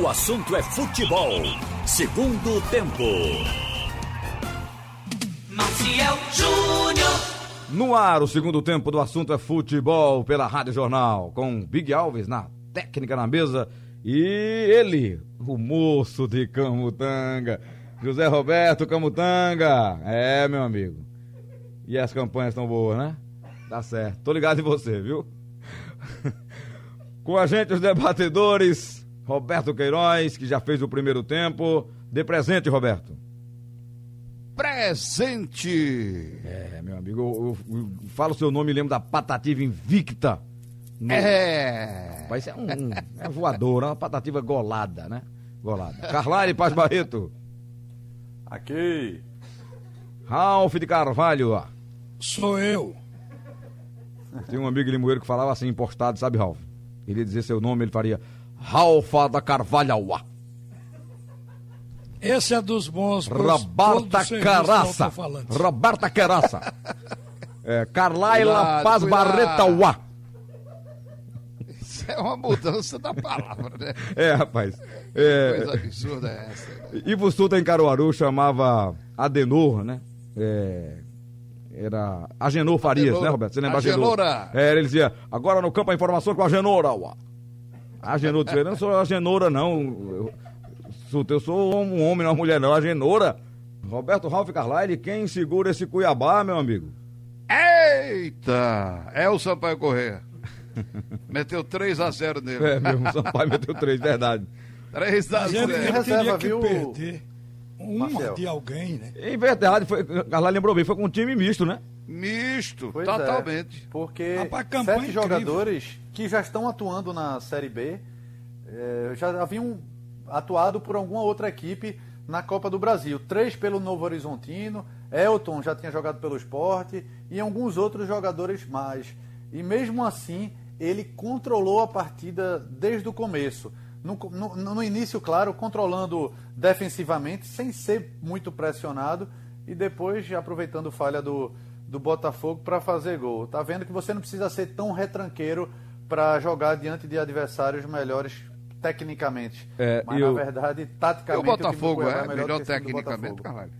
O assunto é futebol. Segundo tempo. Maciel Júnior. No ar, o segundo tempo do assunto é futebol pela Rádio Jornal, com Big Alves na técnica na mesa e ele, o moço de Camutanga, José Roberto Camutanga. É, meu amigo. E as campanhas estão boas, né? Tá certo. Tô ligado em você, viu? com a gente os debatedores, Roberto Queiroz, que já fez o primeiro tempo. Dê presente, Roberto. Presente! É, meu amigo, eu, eu, eu falo o seu nome e lembro da Patativa Invicta. No... É! Vai ser um, um é voadora, uma patativa golada, né? Golada. Carlyle Paz Barreto. Aqui. Ralph de Carvalho. Sou eu. Tem um amigo limoeiro que falava assim, impostado, sabe, Ralph? Ele ia dizer seu nome, ele faria Ralfa da Carvalho. Esse é dos bons. Roberta Caraça. Roberta Caraça. é, Carlaila Paz Barreta Uá. Isso é uma mudança da palavra, né? É, rapaz. É... Coisa absurda é essa. Né? Ivo Sulta em Caruaru chamava Adenor, né? É... Era Agenor Farias, Agenor, né, Roberto? Você lembra Agenor? É, ele dizia, agora no campo a informação com a Agenora, uá. Agenor, eu não sou Agenora, não. Eu, eu sou um homem, não uma mulher, não. Agenora. Roberto Ralf Carlyle, quem segura esse Cuiabá, meu amigo? Eita! É o Sampaio Correia. meteu 3 a 0 nele. É mesmo, o Sampaio meteu 3, verdade. 3 a 0. Ele, ele teria que viu? perder uma Marcel. de alguém, né? Em verdade, foi, Carlyle lembrou bem, foi com um time misto, né? Misto, pois totalmente. É, porque Rapaz, sete incrível. jogadores que já estão atuando na Série B é, já haviam atuado por alguma outra equipe na Copa do Brasil. Três pelo Novo Horizontino, Elton já tinha jogado pelo esporte e alguns outros jogadores mais. E mesmo assim, ele controlou a partida desde o começo. No, no, no, início, claro, controlando defensivamente, sem ser muito pressionado, e depois aproveitando falha do, do Botafogo para fazer gol. Tá vendo que você não precisa ser tão retranqueiro para jogar diante de adversários melhores tecnicamente. É, mas, na verdade, taticamente. E o Botafogo o é, é melhor, melhor tecnicamente, Carvalho?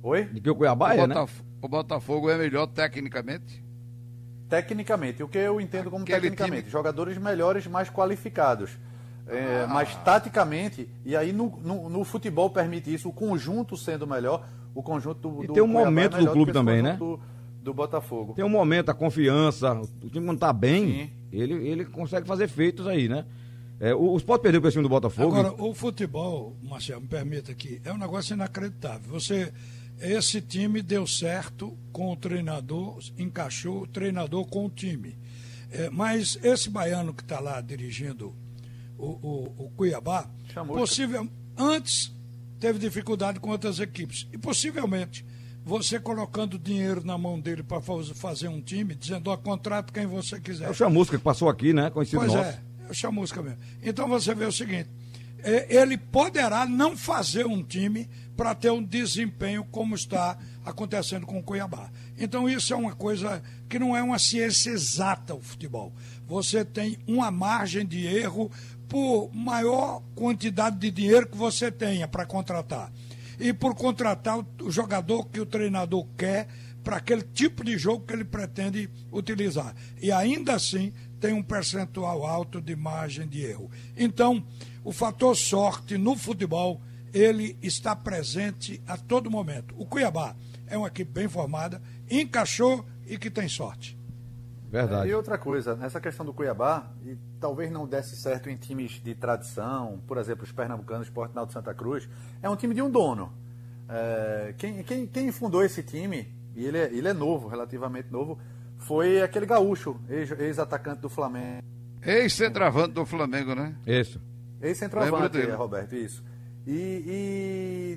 Oi? De que o Cuiabá o é, né? O Botafogo é melhor tecnicamente? Tecnicamente. O que eu entendo como Aquele tecnicamente? Time... Jogadores melhores, mais qualificados. É, ah. Mas taticamente, e aí no, no, no, futebol permite isso, o conjunto sendo melhor, o conjunto do. E do tem um momento é do clube também, né? Do, do, Botafogo. Tem um momento, a confiança, o time não tá bem, ele, ele consegue fazer feitos aí, né? É, o, o Sport perdeu para o time do Botafogo. Agora, o futebol, Marcelo, me permita aqui, é um negócio inacreditável. Você. Esse time deu certo com o treinador, encaixou o treinador com o time. É, mas esse baiano que está lá dirigindo o, o, o Cuiabá, possível, antes teve dificuldade com outras equipes. E possivelmente você colocando dinheiro na mão dele para fazer um time, dizendo, ó, contrato quem você quiser. É o Chamusca que passou aqui, né? Conhecido pois nosso. é, é o Chamusca mesmo. Então você vê o seguinte, é, ele poderá não fazer um time para ter um desempenho como está acontecendo com o Cuiabá. Então isso é uma coisa que não é uma ciência exata o futebol. Você tem uma margem de erro por maior quantidade de dinheiro que você tenha para contratar. E por contratar o jogador que o treinador quer para aquele tipo de jogo que ele pretende utilizar. E ainda assim tem um percentual alto de margem de erro. Então, o fator sorte no futebol, ele está presente a todo momento. O Cuiabá é uma equipe bem formada, encaixou e que tem sorte. Verdade. É, e outra coisa, nessa questão do Cuiabá, e talvez não desse certo em times de tradição, por exemplo, os pernambucanos, o Esporte de Santa Cruz, é um time de um dono. É, quem, quem, quem, fundou esse time, e ele é, ele é novo, relativamente novo, foi aquele gaúcho, ex-atacante do Flamengo. Ex-centroavante do Flamengo, né? Isso. Ex-centroavante, é, Roberto, isso. E,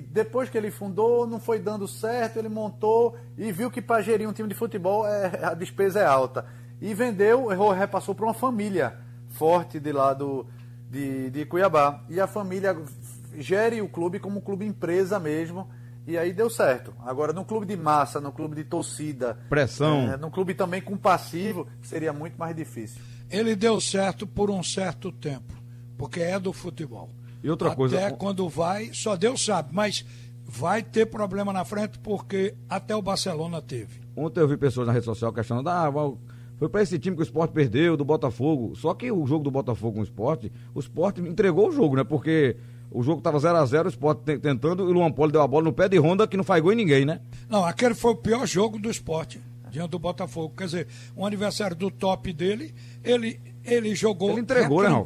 e, depois que ele fundou, não foi dando certo, ele montou e viu que para gerir um time de futebol é, a despesa é alta e vendeu, repassou para uma família forte de lá do, de, de Cuiabá. E a família gere o clube como um clube empresa mesmo. E aí deu certo. Agora, no clube de massa, no clube de torcida, pressão, é, no clube também com passivo, seria muito mais difícil. Ele deu certo por um certo tempo porque é do futebol. E outra até coisa. Até quando vai, só Deus sabe, mas vai ter problema na frente porque até o Barcelona teve. Ontem eu vi pessoas na rede social questionando, ah, foi para esse time que o esporte perdeu, do Botafogo. Só que o jogo do Botafogo com o esporte, o esporte entregou o jogo, né? Porque o jogo estava 0x0, o esporte tentando, e o Luan Poli deu a bola no pé de Honda que não faz gol em ninguém, né? Não, aquele foi o pior jogo do esporte, diante do Botafogo. Quer dizer, um aniversário do top dele, ele, ele jogou ele entregou, né,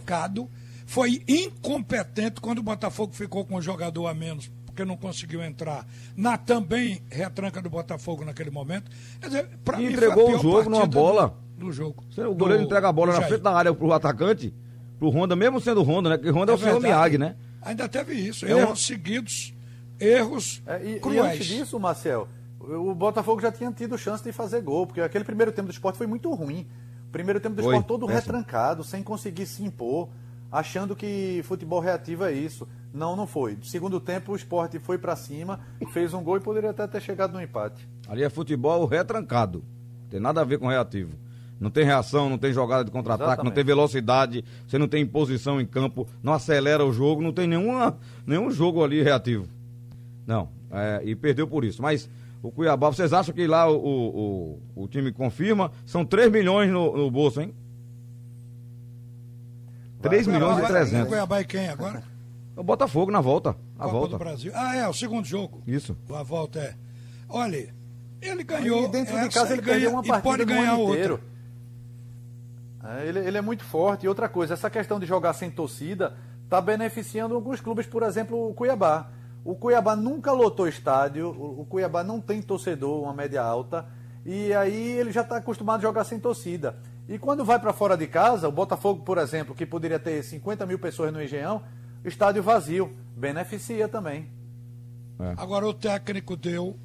foi incompetente quando o Botafogo ficou com um jogador a menos porque não conseguiu entrar na também retranca do Botafogo naquele momento. Quer dizer, pra e entregou o jogo numa bola. Do, do jogo. O goleiro do, entrega a bola na frente da área pro atacante, pro Honda, mesmo sendo Honda, né? Que Honda é, é o senhor Miyagi, né? Ainda teve isso. É. Erros seguidos, erros é, e, cruéis. E antes disso, Marcel, o Botafogo já tinha tido chance de fazer gol, porque aquele primeiro tempo do esporte foi muito ruim. O primeiro tempo do foi, esporte todo retrancado, sem conseguir se impor, achando que futebol reativo é isso. Não, não foi. Segundo tempo, o esporte foi para cima, fez um gol e poderia até ter chegado no empate. Ali é futebol retrancado. Tem nada a ver com reativo. Não tem reação, não tem jogada de contra-ataque, não tem velocidade, você não tem imposição em campo, não acelera o jogo, não tem nenhuma, nenhum jogo ali reativo. Não, é, e perdeu por isso. Mas o Cuiabá, vocês acham que lá o, o, o time confirma? São 3 milhões no, no bolso, hein? 3 milhões e 300. O Cuiabá e quem agora? O Botafogo na volta. A Copa volta. do Brasil. Ah, é, o segundo jogo. Isso. A volta é. Olha, ele ganhou. E dentro de casa ele ganha, perdeu uma partida pode ganhar outra. É, ele, ele é muito forte. E outra coisa, essa questão de jogar sem torcida está beneficiando alguns clubes, por exemplo, o Cuiabá. O Cuiabá nunca lotou estádio, o, o Cuiabá não tem torcedor, uma média alta, e aí ele já está acostumado a jogar sem torcida. E quando vai para fora de casa, o Botafogo, por exemplo, que poderia ter 50 mil pessoas no Engenhão, estádio vazio. Beneficia também. É. Agora, o técnico deu.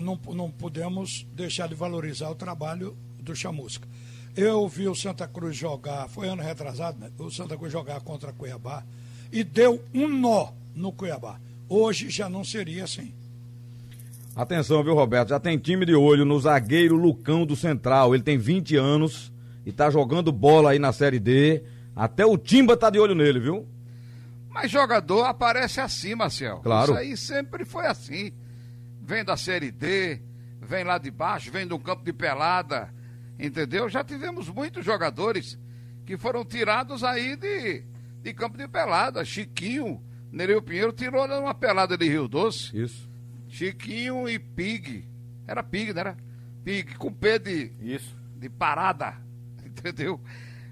Não, não podemos deixar de valorizar o trabalho do Chamusca. Eu vi o Santa Cruz jogar, foi ano retrasado, né? O Santa Cruz jogar contra Cuiabá e deu um nó no Cuiabá. Hoje já não seria assim. Atenção, viu, Roberto? Já tem time de olho no zagueiro Lucão do Central. Ele tem 20 anos e tá jogando bola aí na Série D. Até o Timba tá de olho nele, viu? Mas jogador aparece assim, Marcel. Claro. Isso aí sempre foi assim. Vem da Série D, vem lá de baixo, vem do campo de pelada, entendeu? Já tivemos muitos jogadores que foram tirados aí de, de campo de pelada. Chiquinho, Nereu Pinheiro tirou uma pelada de Rio Doce. Isso. Chiquinho e Pig. Era Pig, não era? Pig com pé de, Isso. de parada, entendeu?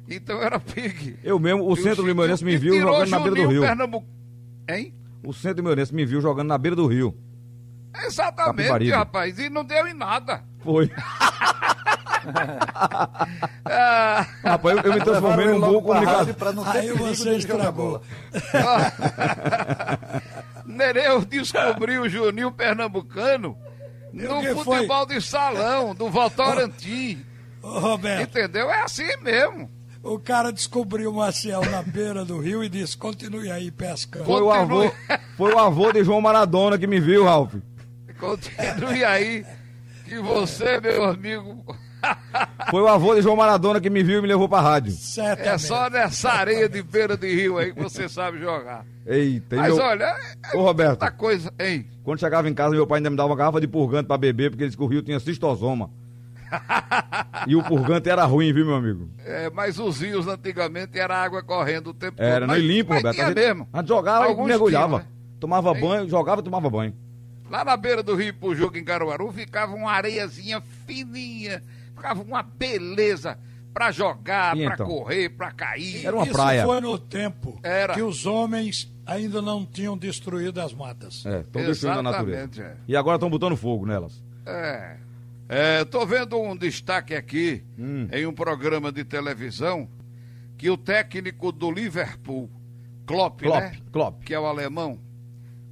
Então era Pig. Eu mesmo, o Centro Limoeirense me viu jogando na beira do rio. Pernambu... Hein? O Centro Limoeirense me viu jogando na beira do rio. Exatamente, Capibaribe. rapaz. E não deu em nada. Foi. ah. Rapaz, eu, eu me transformei num bom comunicador. Aí você estragou. Nereu descobriu o Juninho Pernambucano no futebol foi? de salão, do Votorantim. Roberto. Entendeu? É assim mesmo. O cara descobriu o Maciel na beira do rio e disse: continue aí pescando. Foi o avô, foi o avô de João Maradona que me viu, Ralf. Continue aí, que você, meu amigo. Foi o avô de João Maradona que me viu e me levou pra rádio. Certamente. É só nessa areia de beira de rio aí que você sabe jogar. Eita, Mas meu... olha, é Ô, Roberto, coisa, hein? Quando chegava em casa, meu pai ainda me dava uma garrafa de purgante pra beber, porque ele disse que o rio tinha cistosoma e o purgante era ruim, viu, meu amigo? É, mas os rios antigamente era água correndo o tempo era, todo. Era, não limpo, Roberto. A gente, mesmo. A gente jogava Alguns e mergulhava. Tinham, né? Tomava banho, jogava e tomava banho. Lá na beira do rio Pujuca, em Caruaru, ficava uma areiazinha fininha, ficava uma beleza para jogar, para então? correr, para cair. Era uma Isso praia. foi no tempo Era. que os homens ainda não tinham destruído as matas. É, estão destruindo a natureza. É. E agora estão botando fogo nelas. É. Estou é, vendo um destaque aqui hum. em um programa de televisão que o técnico do Liverpool, Klopp, Klopp, né? Klopp. que é o alemão,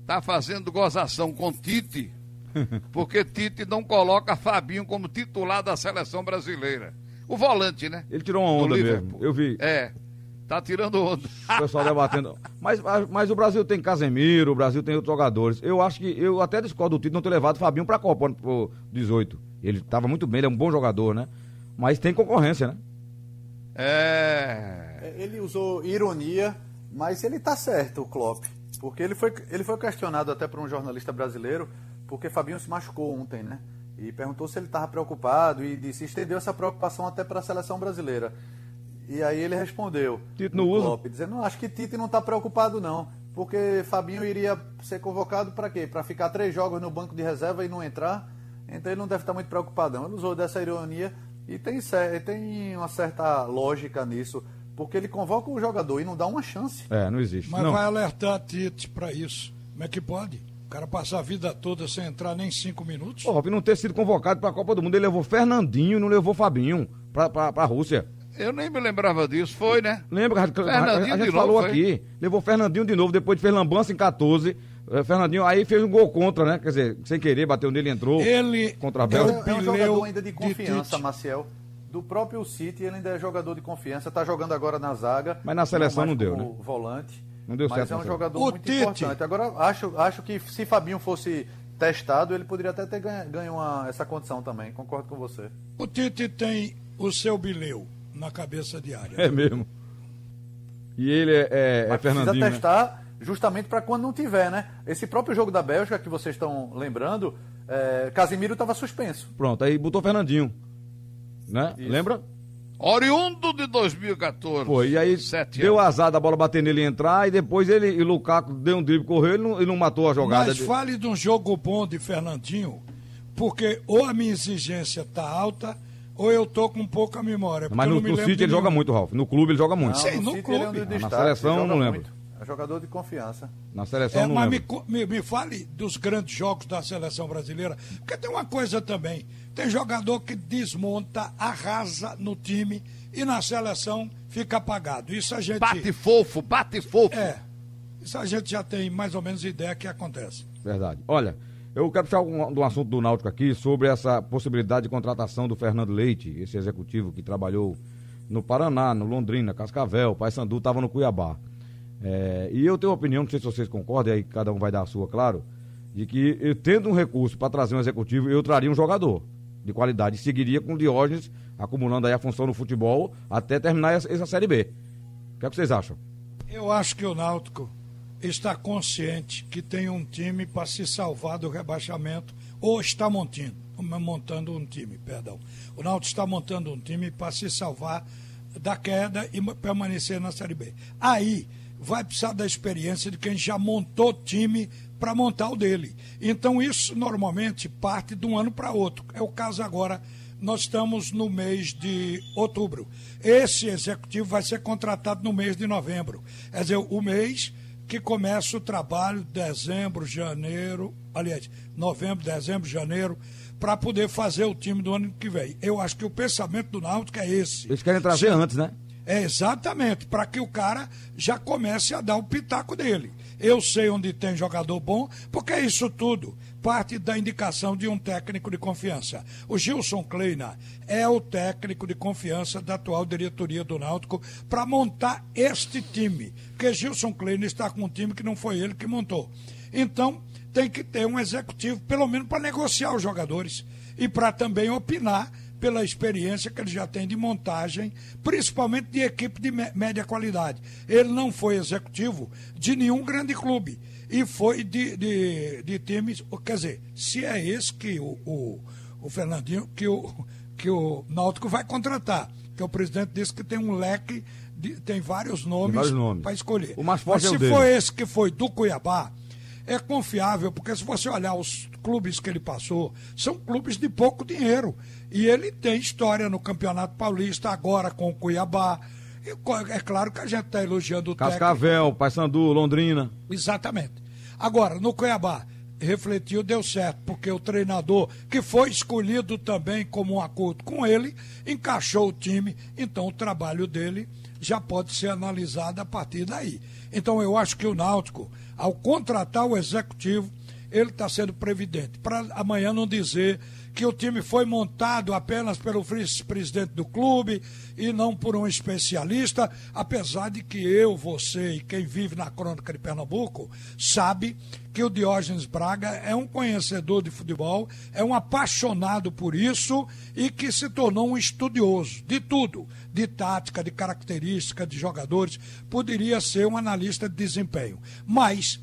está fazendo gozação com Tite, porque Tite não coloca Fabinho como titular da seleção brasileira. O volante, né? Ele tirou uma onda mesmo, eu vi. É, tá tirando onda. O pessoal debatendo. Mas, mas o Brasil tem Casemiro, o Brasil tem outros jogadores. Eu acho que, eu até discordo do Tite não ter levado Fabinho pra Copa, pro 18. Ele estava muito bem, ele é um bom jogador, né? Mas tem concorrência, né? É. Ele usou ironia Mas ele está certo, o Klopp. Porque ele foi, ele foi questionado até por um jornalista brasileiro, porque Fabinho se machucou ontem, né? E perguntou se ele estava preocupado e disse estendeu essa preocupação até para a seleção brasileira. E aí ele respondeu, Tite não usa? Klopp, dizendo, não, acho que Tite não está preocupado não, porque Fabinho iria ser convocado para quê? Para ficar três jogos no banco de reserva e não entrar, então ele não deve estar muito preocupado não. Ele usou dessa ironia e tem, tem uma certa lógica nisso, porque ele convoca o jogador e não dá uma chance. É, não existe. Mas não. vai alertar Tite para isso. Como é que pode? O cara passar a vida toda sem entrar nem cinco minutos? Pô, não ter sido convocado para a Copa do Mundo, ele levou Fernandinho, não levou Fabinho para a Rússia. Eu nem me lembrava disso, foi, né? Lembra? A, a, a gente falou novo, aqui. Levou Fernandinho de novo, depois fez lambança em 14. Eh, Fernandinho aí fez um gol contra, né? Quer dizer, sem querer, bateu nele, entrou. Ele contra a Bélgica. É, é um jogador ainda de confiança, de Maciel. Do próprio City, ele ainda é jogador de confiança. Está jogando agora na zaga. Mas na seleção não, não deu, né? volante. Não deu mas certo. Mas é um jogador o muito Tite. importante. Agora, acho, acho que se Fabinho fosse testado, ele poderia até ter ganho, ganho uma, essa condição também. Concordo com você. O Tite tem o seu bilheu na cabeça diária. É mesmo. E ele é, é, é Fernandinho. Precisa né? testar né? Justamente para quando não tiver, né? Esse próprio jogo da Bélgica que vocês estão lembrando, é, Casimiro estava suspenso. Pronto, aí botou Fernandinho. Né? Lembra? Oriundo de 2014. Foi, e aí deu anos. azar da bola bater nele e entrar, e depois ele e Lukaku deu um drible, correu e não, e não matou a jogada. Mas fale de um jogo bom de Fernandinho, porque ou a minha exigência tá alta, ou eu tô com pouca memória. Mas no, no City ele joga muito, Ralf. No clube ele joga muito. Não, Sim, no, no clube. É um na seleção não lembro. Muito. É jogador de confiança. Na seleção é, não mas. Me, me, me fale dos grandes jogos da seleção brasileira, porque tem uma coisa também. Tem jogador que desmonta, arrasa no time e na seleção fica apagado. Isso a gente. Bate fofo, bate fofo. É. Isso a gente já tem mais ou menos ideia que acontece. Verdade. Olha, eu quero puxar um, um assunto do Náutico aqui sobre essa possibilidade de contratação do Fernando Leite, esse executivo que trabalhou no Paraná, no Londrina, Cascavel, Paysandu, estava no Cuiabá. É, e eu tenho uma opinião, não sei se vocês concordam, aí cada um vai dar a sua, claro, de que eu, tendo um recurso para trazer um executivo, eu traria um jogador de qualidade. E seguiria com o Diógenes, acumulando aí a função no futebol, até terminar essa, essa Série B. O que, é que vocês acham? Eu acho que o Náutico está consciente que tem um time para se salvar do rebaixamento, ou está montando, montando um time, perdão. O Náutico está montando um time para se salvar da queda e permanecer na Série B. Aí vai precisar da experiência de quem já montou time para montar o dele. Então isso normalmente parte de um ano para outro. É o caso agora. Nós estamos no mês de outubro. Esse executivo vai ser contratado no mês de novembro. Quer dizer, o mês que começa o trabalho, dezembro, janeiro, aliás, novembro, dezembro, janeiro, para poder fazer o time do ano que vem. Eu acho que o pensamento do Náutico é esse. Eles querem trazer Sim. antes, né? É exatamente, para que o cara já comece a dar o pitaco dele. Eu sei onde tem jogador bom, porque é isso tudo parte da indicação de um técnico de confiança. O Gilson Kleina é o técnico de confiança da atual diretoria do Náutico para montar este time. Porque Gilson Kleina está com um time que não foi ele que montou. Então, tem que ter um executivo, pelo menos para negociar os jogadores e para também opinar pela experiência que ele já tem de montagem, principalmente de equipe de média qualidade. Ele não foi executivo de nenhum grande clube e foi de, de, de times. Quer dizer, se é esse que o, o, o Fernandinho, que o, que o Náutico vai contratar, que o presidente disse que tem um leque, de, tem vários nomes, nomes. para escolher. O mais forte Mas é o se for esse que foi do Cuiabá, é confiável, porque se você olhar os clubes que ele passou, são clubes de pouco dinheiro. E ele tem história no Campeonato Paulista, agora com o Cuiabá. E é claro que a gente está elogiando o Cascavel, Paysandu, Londrina. Exatamente. Agora, no Cuiabá, refletiu, deu certo, porque o treinador, que foi escolhido também como um acordo com ele, encaixou o time, então o trabalho dele já pode ser analisado a partir daí. Então eu acho que o Náutico, ao contratar o executivo, ele está sendo previdente. Para amanhã não dizer que o time foi montado apenas pelo vice-presidente do clube e não por um especialista, apesar de que eu, você e quem vive na crônica de Pernambuco sabe que o Diógenes Braga é um conhecedor de futebol, é um apaixonado por isso e que se tornou um estudioso de tudo, de tática, de característica de jogadores, poderia ser um analista de desempenho. Mas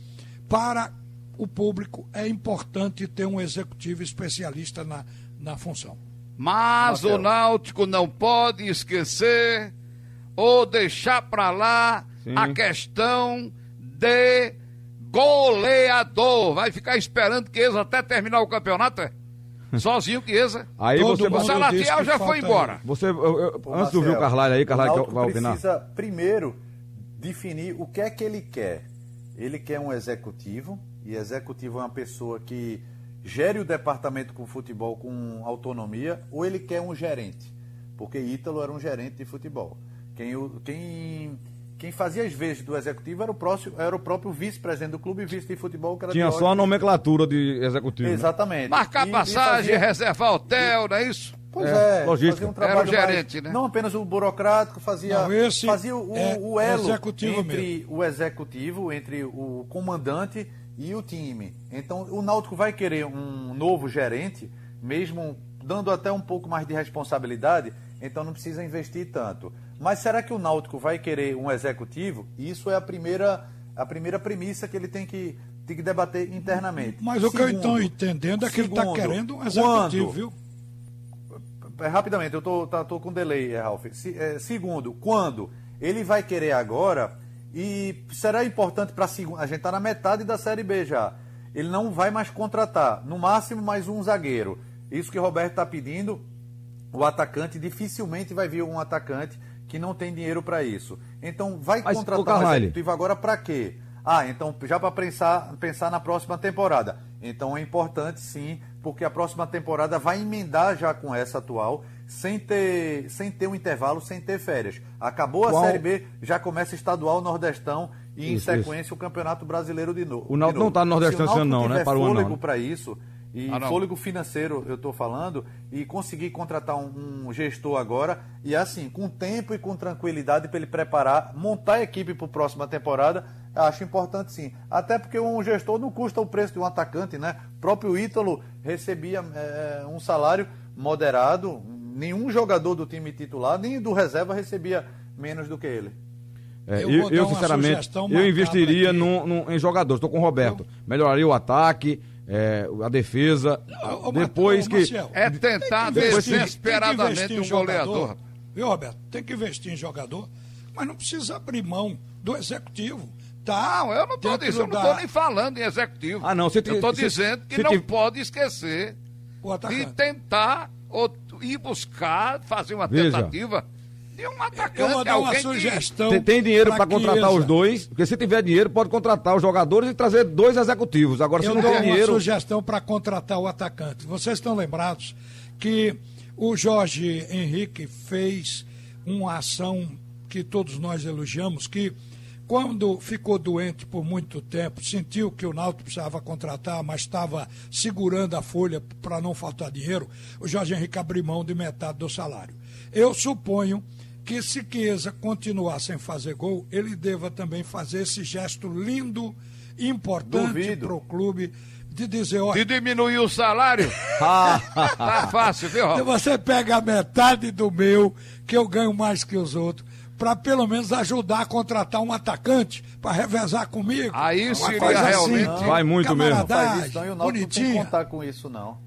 para o público, é importante ter um executivo especialista na, na função. Mas Marcelo. o Náutico não pode esquecer ou deixar para lá Sim. a questão de goleador. Vai ficar esperando que eles até terminar o campeonato, é? Sozinho que Chiesa. Aí Todo você o Salatiel já foi embora. Você, eu, eu, Pô, antes de ouvir o Carlalho aí, Carlalho vai opinar. precisa primeiro definir o que é que ele quer. Ele quer um executivo e executivo é uma pessoa que gere o departamento com futebol com autonomia, ou ele quer um gerente? Porque Ítalo era um gerente de futebol. Quem, quem, quem fazia as vezes do executivo era o, próximo, era o próprio vice-presidente do clube, vice de futebol. Que Tinha só a nomenclatura de executivo. Né? Exatamente. Né? Marcar e, passagem, e fazia... reservar hotel, não é isso? Pois é, é logística. Um era o gerente, mais, né? Não apenas o burocrático, fazia, não, fazia o, é o elo entre mesmo. o executivo, entre o comandante e o time. Então, o Náutico vai querer um novo gerente, mesmo dando até um pouco mais de responsabilidade, então não precisa investir tanto. Mas será que o Náutico vai querer um executivo? Isso é a primeira, a primeira premissa que ele tem que, tem que debater internamente. Mas o que eu estou entendendo é que segundo, ele está querendo um executivo, quando, viu? É, rapidamente, eu estou tô, tô com delay, Ralf. Se, é, segundo, quando ele vai querer agora e será importante para a segunda. A gente está na metade da Série B já. Ele não vai mais contratar, no máximo mais um zagueiro. Isso que o Roberto está pedindo. O atacante dificilmente vai vir um atacante que não tem dinheiro para isso. Então vai Mas, contratar um executivo agora para quê? Ah, então já para pensar, pensar na próxima temporada. Então é importante sim, porque a próxima temporada vai emendar já com essa atual sem ter, sem ter um intervalo, sem ter férias. Acabou Qual... a Série B, já começa estadual, Nordestão e isso, em sequência isso. o Campeonato Brasileiro de novo. O Náutico não está no Nordestão esse ano não, né? Para o fôlego né? para isso, e ah, fôlego financeiro eu estou falando, e conseguir contratar um, um, gestor agora, e assim, com tempo e com tranquilidade para ele preparar, montar a equipe para a próxima temporada, acho importante sim. Até porque um gestor não custa o preço de um atacante, né? O próprio Ítalo recebia é, um salário moderado, nenhum jogador do time titular, nem do reserva recebia menos do que ele. É, eu, eu sinceramente, eu investiria num, num, em jogadores. Estou com o Roberto. Eu... Melhoraria o ataque, é, a defesa. Ô, depois que. é tentar desesperadamente um goleador. Viu, Roberto? Tem que investir em jogador, mas não precisa abrir mão do executivo. Tá, não, eu não estou dizendo, da... não estou nem falando em executivo. Ah, não, você Eu estou dizendo que não pode esquecer de tentar ou ir buscar, fazer uma Veja. tentativa de um atacante. Eu vou dar uma sugestão. Que... Tem dinheiro para contratar os dois, porque se tiver dinheiro, pode contratar os jogadores e trazer dois executivos. Agora, se eu não tem dinheiro. Eu dou uma sugestão para contratar o atacante. Vocês estão lembrados que o Jorge Henrique fez uma ação que todos nós elogiamos, que quando ficou doente por muito tempo, sentiu que o Náutico precisava contratar, mas estava segurando a folha para não faltar dinheiro, o Jorge Henrique abriu mão de metade do salário. Eu suponho que se Chiesa continuar sem fazer gol, ele deva também fazer esse gesto lindo, importante para o clube, de dizer, olha... De diminuir o salário? tá fácil, viu? Você pega a metade do meu, que eu ganho mais que os outros, para pelo menos ajudar a contratar um atacante para revezar comigo. Aí seria realmente. Assim, vai muito mesmo. Não faz isso, não, e o não tem contar com isso, não.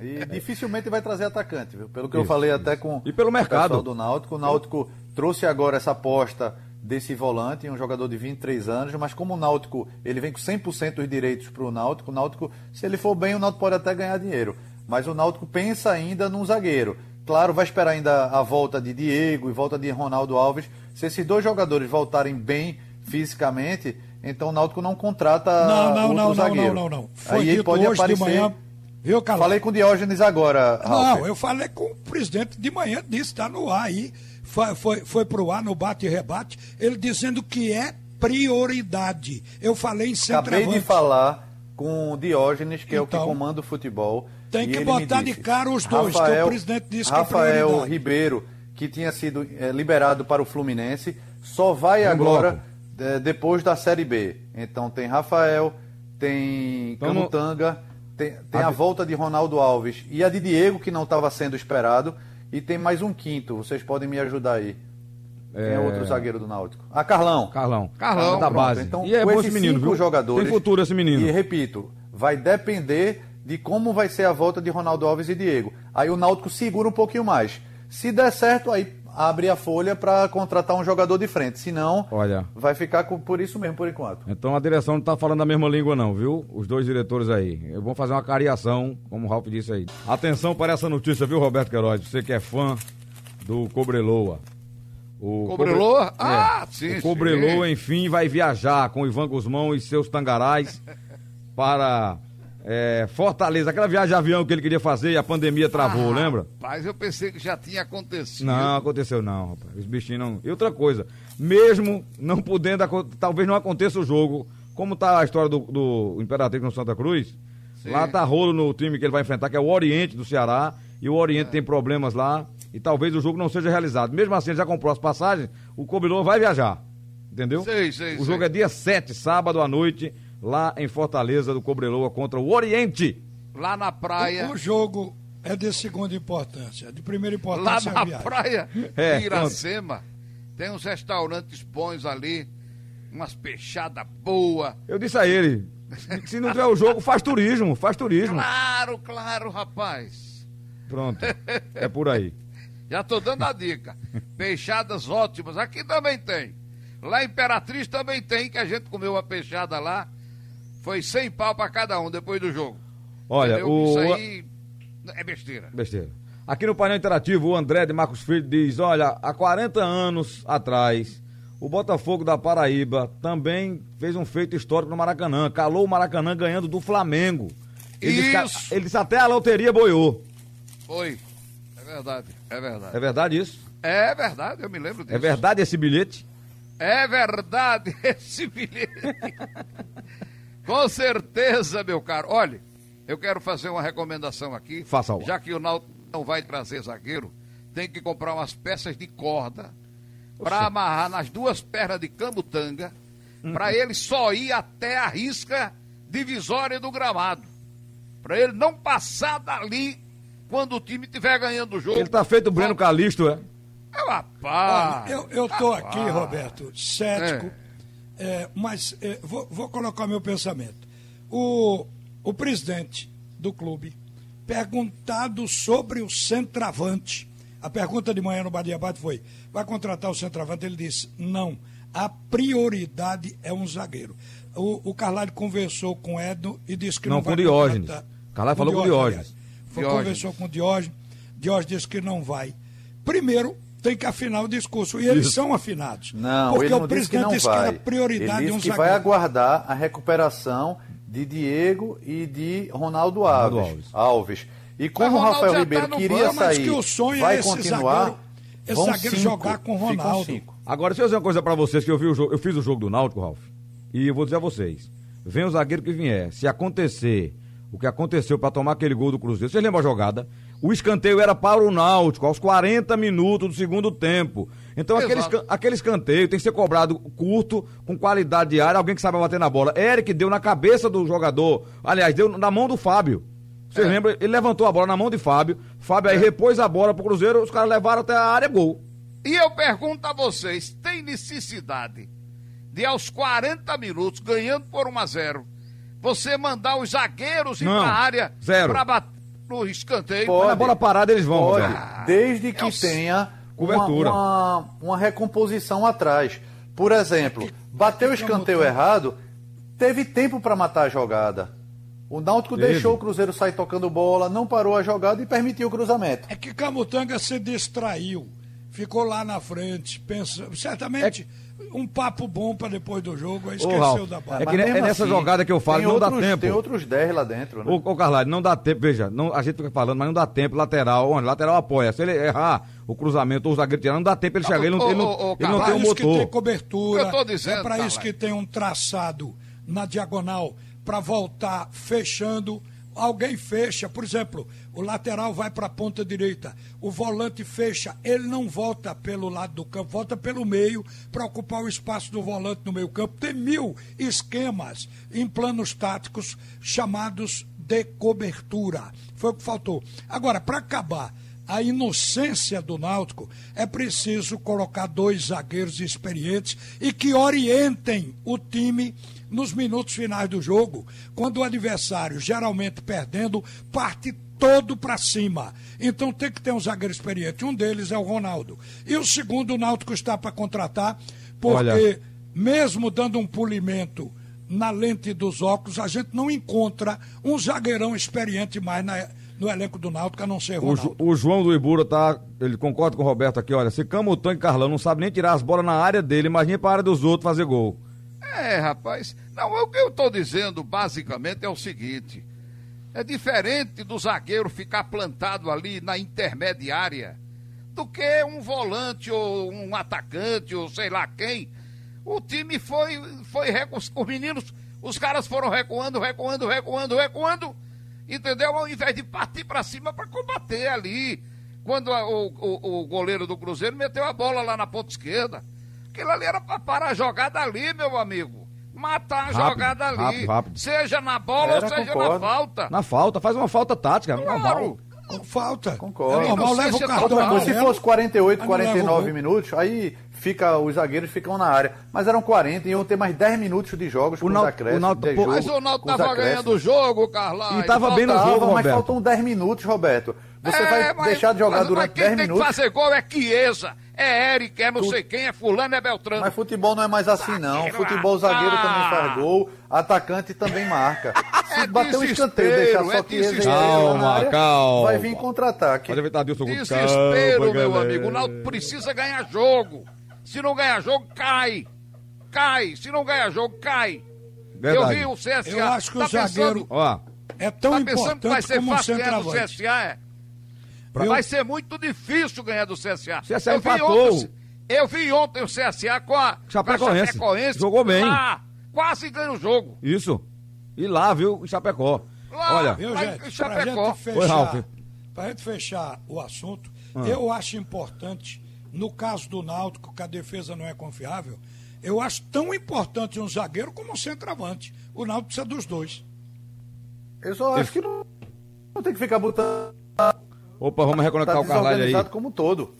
E dificilmente vai trazer atacante, viu? Pelo que isso, eu falei isso. até com e pelo mercado do Náutico. O Náutico trouxe agora essa aposta desse volante, um jogador de 23 anos, mas como o Náutico ele vem com 100% dos direitos para o Náutico, o Náutico, se ele for bem, o Náutico pode até ganhar dinheiro. Mas o Náutico pensa ainda num zagueiro. Claro, vai esperar ainda a volta de Diego e volta de Ronaldo Alves. Se esses dois jogadores voltarem bem fisicamente, então o Náutico não contrata não, não, outro não, zagueiro. Não, não, não, Foi Aí ele pode hoje aparecer. De manhã, viu, Carlos? Falei com o Diógenes agora, Ralf. Não, eu falei com o presidente de manhã, disse, está no ar aí. Foi, foi, foi para o ar no bate e rebate, ele dizendo que é prioridade. Eu falei em centroavante. Acabei de falar com o Diógenes, que então, é o que então, comanda o futebol. Tem que botar disse, de cara os dois, Rafael, que o presidente disse Rafael que é Ribeiro, que tinha sido é, liberado para o Fluminense, só vai um agora é, depois da Série B. Então tem Rafael, tem então, Camutanga, tem, tem a... a volta de Ronaldo Alves e a de Diego, que não estava sendo esperado, e tem mais um quinto. Vocês podem me ajudar aí. Quem é, é outro zagueiro do Náutico? Ah, Carlão. Carlão. Carlão, da base. Então, e é bom esse menino, viu? jogadores. Tem futuro esse menino. E repito, vai depender de como vai ser a volta de Ronaldo Alves e Diego. Aí o Náutico segura um pouquinho mais. Se der certo, aí abre a folha para contratar um jogador de frente. Se não, Olha, vai ficar por isso mesmo por enquanto. Então a direção não está falando a mesma língua não, viu? Os dois diretores aí. Eu vou fazer uma cariação, como o Ralf disse aí. Atenção para essa notícia, viu, Roberto Queiroz? Você que é fã do Cobreloa. O Cobreloa? Cobre... Ah, é. sim. O Cobreloa, sim. enfim, vai viajar com Ivan Guzmão e seus tangarais para é, Fortaleza, aquela viagem de avião que ele queria fazer e a pandemia travou, ah, lembra? Mas eu pensei que já tinha acontecido. Não, aconteceu não, rapaz. Os bichinhos não. E outra coisa, mesmo não podendo, talvez não aconteça o jogo, como tá a história do, do Imperatriz no Santa Cruz, Sim. lá tá rolo no time que ele vai enfrentar, que é o Oriente do Ceará, e o Oriente é. tem problemas lá, e talvez o jogo não seja realizado. Mesmo assim, ele já comprou as passagens, o Cobilô vai viajar. Entendeu? Sei, sei, o jogo é dia 7, sábado à noite lá em Fortaleza do Cobreloa contra o Oriente. Lá na praia. O, o jogo é de segunda importância, de primeira importância. Lá na praia é, Iracema, tem uns restaurantes bons ali, umas peixadas boas. Eu disse a ele, se não tiver o jogo, faz turismo, faz turismo. Claro, claro, rapaz. Pronto, é por aí. Já tô dando a dica. Peixadas ótimas, aqui também tem. Lá em Imperatriz também tem, que a gente comeu uma peixada lá. Foi 100 pau para cada um depois do jogo. Olha, Entendeu? o... Isso aí é besteira. Besteira. Aqui no painel interativo, o André de Marcos Filho diz: olha, há 40 anos atrás, o Botafogo da Paraíba também fez um feito histórico no Maracanã. Calou o Maracanã ganhando do Flamengo. Ele Isso. Disse, ele disse até a loteria boiou. Foi. É verdade. É verdade. É verdade isso? É verdade, eu me lembro disso. É verdade esse bilhete? É verdade esse bilhete. Com certeza, meu caro. Olha, eu quero fazer uma recomendação aqui. Faça -o. Já que o Náutico não vai trazer zagueiro, tem que comprar umas peças de corda para amarrar nas duas pernas de camutanga, uhum. para ele só ir até a risca divisória do gramado. Para ele não passar dali quando o time estiver ganhando o jogo. Ele tá feito o Breno Calixto, é? É rapaz. Olha, eu, eu tô rapaz. aqui, Roberto, cético. É é, mas é, vou, vou, colocar meu pensamento. O, o presidente do clube, perguntado sobre o centroavante, a pergunta de manhã no Badia Bate foi: vai contratar o centroavante? Ele disse: não, a prioridade é um zagueiro. O, o Carlalho conversou com o Edo e disse que não, não vai com Diógenes. Carlalho falou com o Diógenes. Diógenes. Conversou com o Diógenes. Diógenes disse que não vai. Primeiro, tem que afinar o discurso. E eles Isso. são afinados. Não, porque ele não o presidente disse que, não disse vai. que era prioridade ele disse um que zagueiro. vai aguardar a recuperação de Diego e de Ronaldo Alves. Alves. Alves. E como o Rafael tá Ribeiro tá queria banco, sair, que o sonho vai é continuar. Zagueiro, esse zagueiro cinco, jogar com o Ronaldo. Agora, deixa eu dizer uma coisa para vocês, que eu, vi o jogo, eu fiz o jogo do Náutico, Ralf, e eu vou dizer a vocês, vem o zagueiro que vier, se acontecer o que aconteceu para tomar aquele gol do Cruzeiro, vocês lembram a jogada? O escanteio era para o Náutico, aos 40 minutos do segundo tempo. Então aquele, aquele escanteio tem que ser cobrado curto, com qualidade de área, alguém que sabe bater na bola. Eric deu na cabeça do jogador, aliás, deu na mão do Fábio. Vocês é. lembram? Ele levantou a bola na mão de Fábio, Fábio aí é. repôs a bola pro Cruzeiro, os caras levaram até a área, gol. E eu pergunto a vocês, tem necessidade de aos 40 minutos, ganhando por 1 a 0 você mandar os zagueiros ir Não, pra área zero. pra bater no escanteio. Pode, a bola parada eles vão. Pode, desde que é tenha cobertura. Uma, uma, uma, recomposição atrás. Por exemplo, bateu o escanteio errado, teve tempo para matar a jogada. O Náutico deixou o Cruzeiro sair tocando bola, não parou a jogada e permitiu o cruzamento. É que Camutanga se distraiu, ficou lá na frente, pensa, certamente é um papo bom para depois do jogo, aí esqueceu Ô, da bola. É, que é nessa assim, jogada que eu falo, não outros, dá tempo. Tem outros 10 lá dentro, né? Ô, ô não dá tempo, veja, não, a gente fica falando, mas não dá tempo, lateral, onde? Lateral apoia. Se ele errar o cruzamento ou o zagueiro tirar, não dá tempo ele chegar, ele não, ele não, ô, ô, ele não tem um motor. que tem cobertura, eu tô dizendo, é para isso que tem um traçado na diagonal para voltar fechando alguém fecha, por exemplo, o lateral vai para a ponta direita, o volante fecha, ele não volta pelo lado do campo, volta pelo meio para ocupar o espaço do volante no meio campo. Tem mil esquemas em planos táticos chamados de cobertura. Foi o que faltou. Agora, para acabar a inocência do Náutico, é preciso colocar dois zagueiros experientes e que orientem o time nos minutos finais do jogo, quando o adversário, geralmente perdendo, parte todo para cima. Então tem que ter um zagueiro experiente. Um deles é o Ronaldo. E o segundo, o Náutico está para contratar, porque Olha. mesmo dando um polimento na lente dos óculos, a gente não encontra um zagueirão experiente mais na, no elenco do Náutico, a não ser Ronaldo. O, o João do Ibura tá, ele concorda com o Roberto aqui, olha, se Camutão e Carlão não sabem nem tirar as bolas na área dele, imagina para a área dos outros fazer gol. É, rapaz. Não, o que eu estou dizendo basicamente é o seguinte: é diferente do zagueiro ficar plantado ali na intermediária do que um volante ou um atacante ou sei lá quem. O time foi, foi os meninos, os caras foram recuando, recuando, recuando, recuando, entendeu? Ao invés de partir para cima para combater ali. Quando a, o, o, o goleiro do Cruzeiro meteu a bola lá na ponta esquerda. Aquilo ali era para parar a jogada ali, meu amigo. Matar a rápido, jogada ali. Rápido, rápido. Seja na bola era, ou seja concordo. na falta. Na falta, faz uma falta tática. Claro. Falta. Concordo. É normal, leva o cartão. Se fosse 48, 49 minutos, aí fica, os zagueiros ficam na área. Mas eram 40 e iam ter mais 10 minutos de jogos com os acréscimos. Mas o Náutico estava ganhando o jogo, Carlão. E estava bem no jogo, Roberto. Mas faltam 10 minutos, Roberto. Você é, vai mas, deixar de jogar mas, durante mas 10 minutos. Quem tem que fazer gol é Chiesa, é Eric, é não sei quem, é fulano, é Beltrano. Mas futebol não é mais assim, não. Futebol, zagueiro ah. também faz gol, atacante também marca. Se é bater um escanteio e deixar só é Chiesa calma, área, calma. vai vir contra-ataque. Desespero, meu amigo. O Náutico precisa ganhar jogo. Se não ganhar jogo, cai. Cai. Se não ganhar jogo, cai. Verdade. Eu vi o CSA. Eu acho que tá o zagueiro... Ó, é tão tá importante que vai ser como fácil ganhar do CSA, é? Eu... Vai ser muito difícil ganhar do CSA. CSA eu empatou. Vi ontem, eu vi ontem o CSA com a Chapecoense. Chapecoense Jogou bem. Lá, quase ganha o jogo. Isso. E lá, viu, o Chapecó. Lá, Olha, viu, gente, Chapecó. Pra gente fechar, Oi. Pra gente fechar o assunto, ah. eu acho importante, no caso do Náutico, que a defesa não é confiável, eu acho tão importante um zagueiro como um centroavante. O Náutico precisa dos dois. Eu só acho que não, não tem que ficar botando Opa, vamos reconectar tá o Carlyle aí. desorganizado como um todo.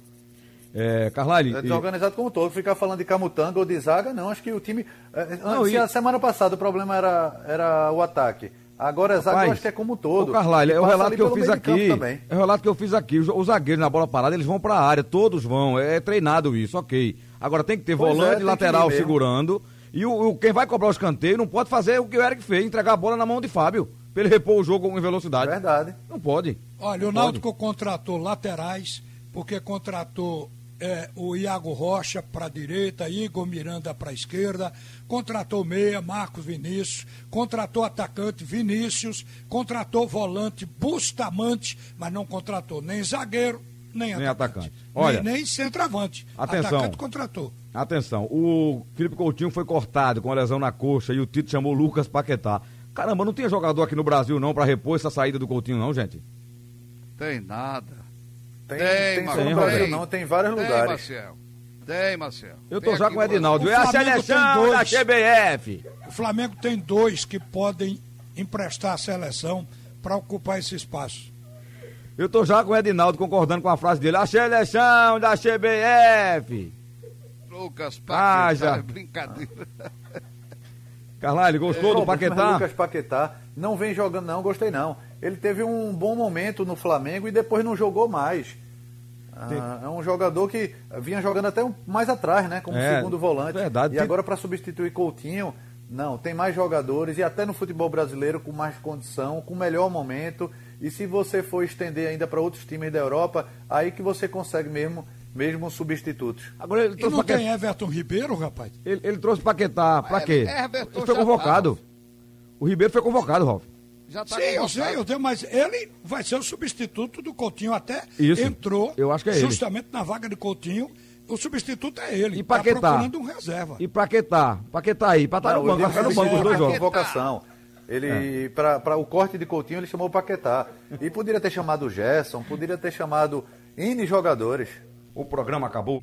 É, Carlyle. É desorganizado e... como um todo. Ficar falando de Camutanga ou de zaga, não. Acho que o time. É, não, se e... a semana passada o problema era, era o ataque. Agora é zaga, eu acho que é como um todo. O é o relato que eu fiz aqui. É o relato que eu fiz aqui. Os, os zagueiros na bola parada, eles vão para a área, todos vão. É, é treinado isso, ok. Agora tem que ter pois volante é, lateral segurando. E o, o, quem vai cobrar o escanteio não pode fazer o que o Eric fez, entregar a bola na mão de Fábio pra ele repor o jogo em velocidade. Verdade. Não pode. Olha, o Náutico contratou laterais, porque contratou é, o Iago Rocha para a direita, Igor Miranda para a esquerda, contratou meia, Marcos Vinícius, contratou atacante Vinícius, contratou volante Bustamante, mas não contratou nem zagueiro, nem, nem atacante. atacante. Olha, nem, nem centroavante. Atenção. Atacante contratou. Atenção, o Felipe Coutinho foi cortado com a lesão na coxa e o Tito chamou Lucas Paquetá. Caramba, não tem jogador aqui no Brasil não para repor essa saída do Coutinho não, gente? Tem nada. Tem, tem, tem tem, Brasil, não, tem vários tem, lugares. Marcel. Tem, Marcel. Eu tô já com o Edinaldo. O é a seleção dois, da CBF. O Flamengo tem dois que podem emprestar a seleção para ocupar esse espaço. Eu tô já com o Edinaldo concordando com a frase dele. A seleção da CBF. Lucas Paquetá, ah, já. brincadeira. Carlyle, gostou é, do Paquetá? Lucas Paquetá não vem jogando não, gostei não. Ele teve um bom momento no Flamengo e depois não jogou mais. Ah, é um jogador que vinha jogando até mais atrás, né? Como é, segundo volante. Verdade. E tem... agora para substituir Coutinho, não, tem mais jogadores e até no futebol brasileiro com mais condição, com melhor momento. E se você for estender ainda para outros times da Europa, aí que você consegue mesmo mesmo substitutos. Agora ele trouxe e não tem Everton Ribeiro, rapaz? Ele, ele trouxe Paquetá, pra quê? Everton ele foi convocado. Tá. O Ribeiro foi convocado, Ralf. Já tá Sim, eu sei, eu tenho, mas ele vai ser o substituto do Coutinho. Até Isso. entrou eu acho que é justamente ele. na vaga de Coutinho. O substituto é ele. E tá Paquetá. Tá procurando um reserva. E Paquetá? Paquetá aí, pra estar no banco, vai ficar no banco os dois jogos. Convocação. Ele, é. para o corte de Coutinho, ele chamou o Paquetá. E poderia ter chamado o Gerson, poderia ter chamado N jogadores. O programa acabou.